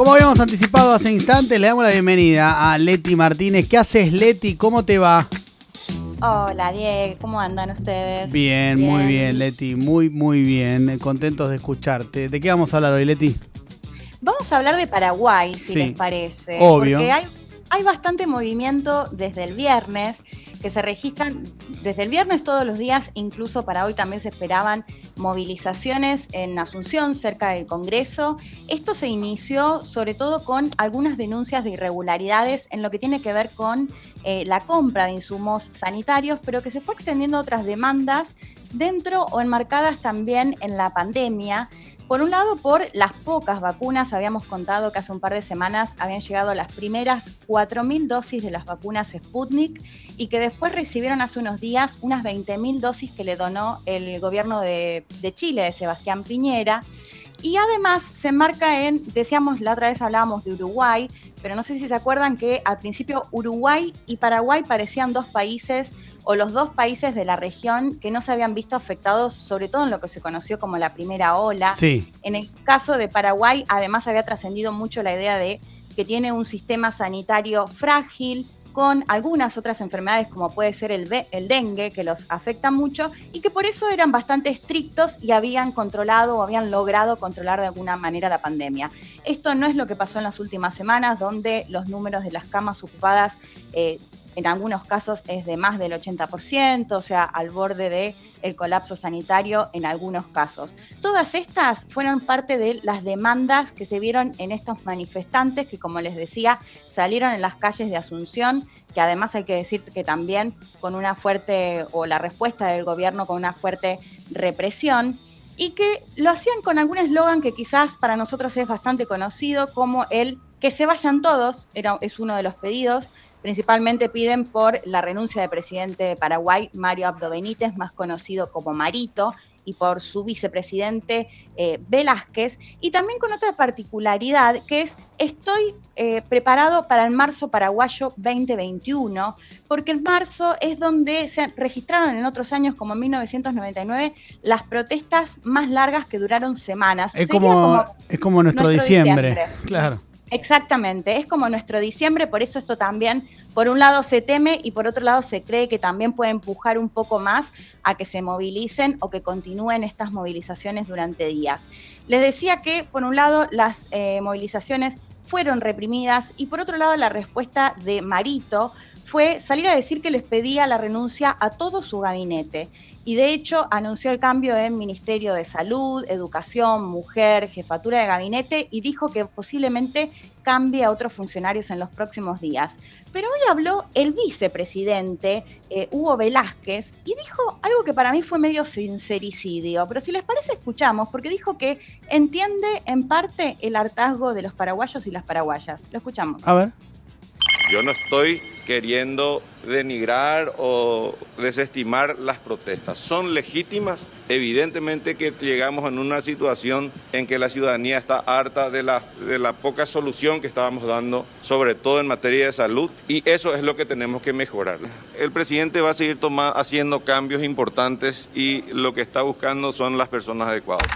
Como habíamos anticipado hace instantes, le damos la bienvenida a Leti Martínez. ¿Qué haces, Leti? ¿Cómo te va? Hola, Diego. ¿Cómo andan ustedes? Bien, muy bien, Leti. Muy, muy bien. Contentos de escucharte. ¿De qué vamos a hablar hoy, Leti? Vamos a hablar de Paraguay, si Sí. les parece. Obvio. Porque hay, hay bastante movimiento desde el viernes, que se registran desde el viernes todos los días, incluso para hoy también se esperaban movilizaciones en Asunción, cerca del Congreso. Esto se inició sobre todo con algunas denuncias de irregularidades en lo que tiene que ver con eh, la compra de insumos sanitarios, pero que se fue extendiendo a otras demandas dentro o enmarcadas también en la pandemia. Por un lado, por las pocas vacunas, habíamos contado que hace un par de semanas habían llegado las primeras 4.000 dosis de las vacunas Sputnik y que después recibieron hace unos días unas 20.000 dosis que le donó el gobierno de, de Chile, de Sebastián Piñera. Y además se enmarca en, decíamos, la otra vez hablábamos de Uruguay, pero no sé si se acuerdan que al principio Uruguay y Paraguay parecían dos países o los dos países de la región que no se habían visto afectados, sobre todo en lo que se conoció como la primera ola. Sí. En el caso de Paraguay, además había trascendido mucho la idea de que tiene un sistema sanitario frágil, con algunas otras enfermedades como puede ser el dengue, que los afecta mucho, y que por eso eran bastante estrictos y habían controlado o habían logrado controlar de alguna manera la pandemia. Esto no es lo que pasó en las últimas semanas, donde los números de las camas ocupadas eh, en algunos casos es de más del 80%, o sea, al borde del el colapso sanitario en algunos casos. Todas estas fueron parte de las demandas que se vieron en estos manifestantes que, como les decía, salieron en las calles de Asunción, que además hay que decir que también con una fuerte, o la respuesta del gobierno con una fuerte represión, y que lo hacían con algún eslogan que quizás para nosotros es bastante conocido, como el que se vayan todos, era, es uno de los pedidos, Principalmente piden por la renuncia del presidente de Paraguay, Mario Abdo Benítez, más conocido como Marito, y por su vicepresidente eh, Velázquez, y también con otra particularidad que es estoy eh, preparado para el marzo paraguayo 2021, porque el marzo es donde se registraron en otros años, como en 1999, las protestas más largas que duraron semanas. Es como, es como nuestro, nuestro diciembre. diciembre. Claro. Exactamente, es como nuestro diciembre, por eso esto también, por un lado se teme y por otro lado se cree que también puede empujar un poco más a que se movilicen o que continúen estas movilizaciones durante días. Les decía que, por un lado, las eh, movilizaciones fueron reprimidas y por otro lado la respuesta de Marito fue salir a decir que les pedía la renuncia a todo su gabinete. Y de hecho anunció el cambio en Ministerio de Salud, Educación, Mujer, Jefatura de Gabinete y dijo que posiblemente cambie a otros funcionarios en los próximos días. Pero hoy habló el vicepresidente, eh, Hugo Velázquez, y dijo algo que para mí fue medio sincericidio. Pero si les parece, escuchamos, porque dijo que entiende en parte el hartazgo de los paraguayos y las paraguayas. Lo escuchamos. A ver. Yo no estoy queriendo denigrar o desestimar las protestas. Son legítimas. Evidentemente que llegamos en una situación en que la ciudadanía está harta de la, de la poca solución que estábamos dando, sobre todo en materia de salud, y eso es lo que tenemos que mejorar. El presidente va a seguir toma- haciendo cambios importantes y lo que está buscando son las personas adecuadas.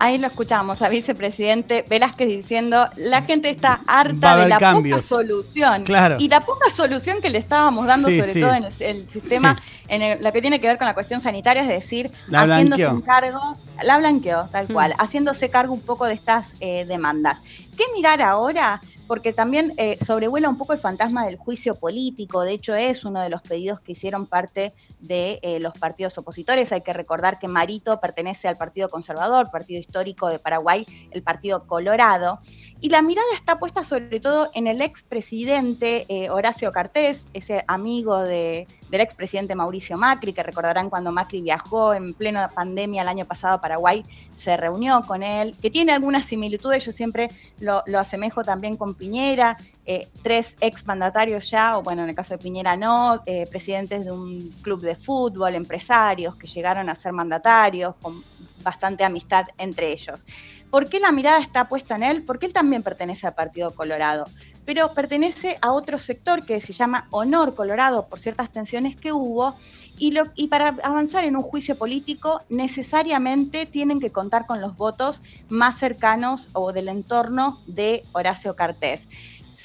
Ahí lo escuchamos a vicepresidente Velázquez diciendo, la gente está harta de la cambios. poca solución. Claro. Y la poca solución que le estábamos dando, Sí, sobre sí. todo en el, el sistema, Sí. en el- lo que tiene que ver con la cuestión sanitaria, es decir, La haciéndose blanqueó. un cargo, la blanqueó, tal Mm. cual, haciéndose cargo un poco de estas eh, demandas. ¿Qué mirar ahora? Porque también eh, sobrevuela un poco el fantasma del juicio político. De hecho, es uno de los pedidos que hicieron parte de eh, los partidos opositores. Hay que recordar que Marito pertenece al Partido Conservador, partido histórico de Paraguay, el Partido Colorado. Y la mirada está puesta sobre todo en el expresidente eh, Horacio Cartés, ese amigo de, del expresidente Mauricio Macri, que recordarán cuando Macri viajó en plena pandemia el año pasado a Paraguay, se reunió con él, que tiene algunas similitudes, yo siempre lo, lo asemejo también con Piñera, eh, tres exmandatarios ya, o bueno, en el caso de Piñera no, eh, presidentes de un club de fútbol, empresarios que llegaron a ser mandatarios, con bastante amistad entre ellos. ¿Por qué la mirada está puesta en él? Porque él también pertenece al Partido Colorado. Pero pertenece a otro sector que se llama Honor Colorado por ciertas tensiones que hubo. Y, para avanzar en un juicio político necesariamente tienen que contar con los votos más cercanos o del entorno de Horacio Cartés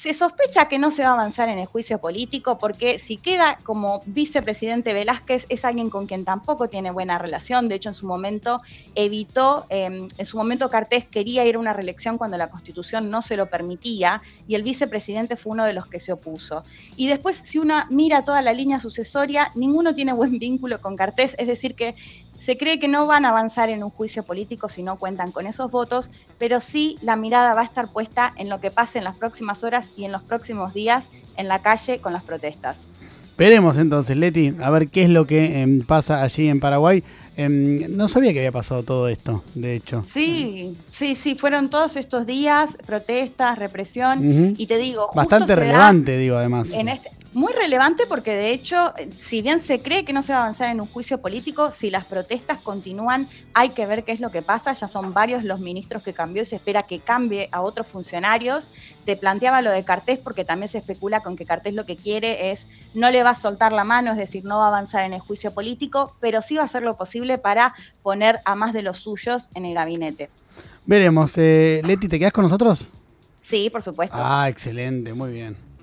se sospecha que no se va a avanzar en el juicio político porque si queda como vicepresidente Velázquez es alguien con quien tampoco tiene buena relación. De hecho, en su momento evitó, em, en su momento Cartés quería ir a una reelección cuando la constitución no se lo permitía y el vicepresidente fue uno de los que se opuso. Y después, si uno mira toda la línea sucesoria, ninguno tiene buen vínculo con Cartés, es decir, que se cree que no van a avanzar en un juicio político si no cuentan con esos votos, pero sí la mirada va a estar puesta en lo que pase en las próximas horas y en los próximos días en la calle con las protestas. Veremos entonces, Leti, a ver qué es lo que em, pasa allí en Paraguay. Em, no sabía que había pasado todo esto, de hecho. Sí, sí, sí, fueron todos estos días, protestas, represión, y te digo... Bastante relevante, digo, además. En este, muy relevante porque de hecho, si bien se cree que no se va a avanzar en un juicio político, si las protestas continúan, hay que ver qué es lo que pasa. Ya son varios los ministros que cambió y se espera que cambie a otros funcionarios. Te planteaba lo de Cartés porque también se especula con que Cartés lo que quiere es no le va a soltar la mano, es decir, no va a avanzar en el juicio político, pero sí va a hacer lo posible para poner a más de los suyos en el gabinete. Veremos. Eh, Leti, ¿te quedas con nosotros? Sí, por supuesto. Ah, excelente, muy bien.